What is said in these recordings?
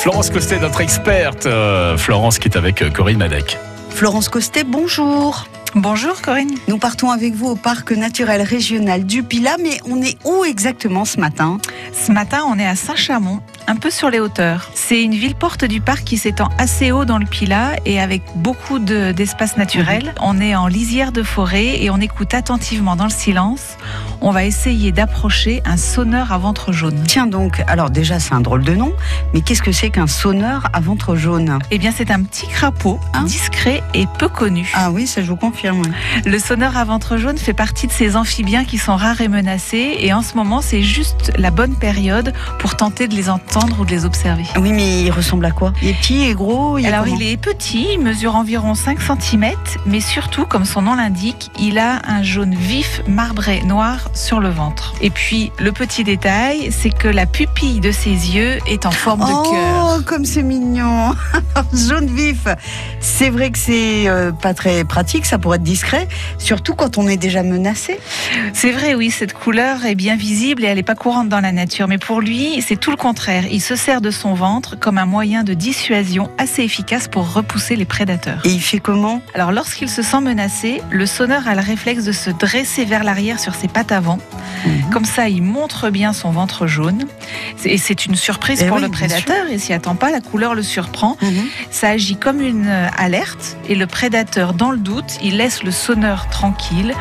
Florence Costet, notre experte. Euh, Florence qui est avec euh, Corinne Madec. Florence Costet, bonjour. Bonjour Corinne. Nous partons avec vous au parc naturel régional du Pilat, mais on est où exactement ce matin? Ce matin, on est à Saint-Chamond, un peu sur les hauteurs. C'est une ville porte du parc qui s'étend assez haut dans le Pilat et avec beaucoup d'espace naturel. Mhm. On est en lisière de forêt et on écoute attentivement dans le silence. On va essayer d'approcher un sonneur à ventre jaune. Tiens donc, alors déjà c'est un drôle de nom, mais qu'est-ce que c'est qu'un sonneur à ventre jaune? Eh bien c'est un petit crapaud hein? discret et peu connu. Ah oui, ça je vous confirme. Le sonneur à ventre jaune fait partie de ces amphibiens qui sont rares et menacés et en ce moment c'est juste la bonne période pour tenter de les entendre ou de les observer? Oui, mais il ressemble à quoi? Il est petit et gros Alors, il est petit, il mesure environ 5 cm, mais surtout, comme son nom l'indique, il a un jaune vif marbré noir sur le ventre. Et puis, le petit détail, c'est que la pupille de ses yeux est en forme de oh, cœur. Oh, comme c'est mignon Jaune vif C'est vrai que c'est euh, pas très pratique, ça pourrait être discret, surtout quand on est déjà menacé. C'est vrai, oui, cette couleur est bien visible et elle n'est pas courante dans la nature. Mais pour lui, c'est tout le contraire il se sert de son ventre comme un moyen de dissuasion assez efficace pour repousser les prédateurs. Et il fait comment? Alors lorsqu'il se sent menacé, le sonneur a le réflexe de se dresser vers l'arrière sur ses pattes avant. Mhm. Comme ça, il montre bien son ventre jaune. Et c'est une surprise eh pour le prédateur. Il s'y attend pas, la couleur le surprend. Mhm. Ça agit comme une alerte. Et le prédateur, dans le doute, il laisse le sonneur tranquille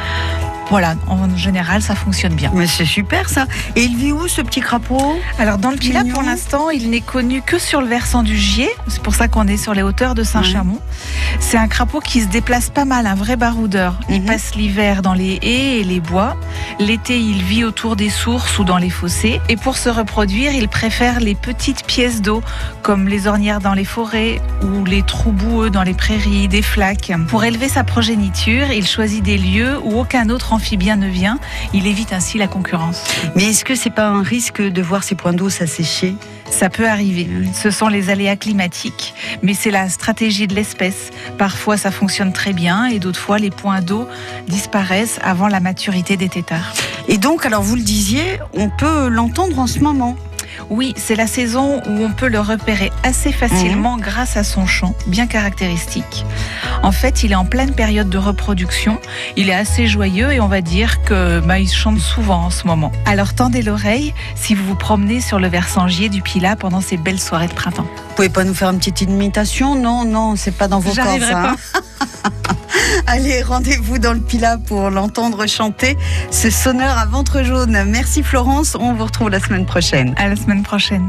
voilà, en général, ça fonctionne bien. Mais c'est super ça. Et il vit où ce petit crapaud? Alors dans le Pilat, pour l'instant, il n'est connu que sur le versant du Gier. C'est pour ça qu'on est sur les hauteurs de Saint-Chamond. C'est un crapaud qui se déplace pas mal, un vrai baroudeur. Il mhm. passe l'hiver dans les haies et les bois. L'été, il vit autour des sources ou dans les fossés. Et pour se reproduire, il préfère les petites pièces d'eau, comme les ornières dans les forêts ou les trous boueux dans les prairies, des flaques. Pour élever sa progéniture, il choisit des lieux où aucun autre amphibien ne vient. Il évite ainsi la concurrence. Mais est-ce que c'est pas un risque de voir ces points d'eau s'assécher? Ça peut arriver. Ce sont les aléas climatiques, mais c'est la stratégie de l'espèce. Parfois ça fonctionne très bien et d'autres fois les points d'eau disparaissent avant la maturité des têtards. Et donc, alors vous le disiez, on peut l'entendre en ce moment. Oui, c'est la saison où on peut le repérer assez facilement mhm. grâce à son chant, bien caractéristique. En fait, il est en pleine période de reproduction. Il est assez joyeux et on va dire que bah, il chante souvent en ce moment. Alors tendez l'oreille si vous vous promenez sur le versangier du Pila pendant ces belles soirées de printemps. Vous pouvez pas nous faire une petite imitation? Non, non, c'est pas dans vos cordes. Hein. Allez, rendez-vous dans le Pila pour l'entendre chanter ce sonneur à ventre jaune. Merci Florence, on vous retrouve la semaine prochaine. À la semaine prochaine.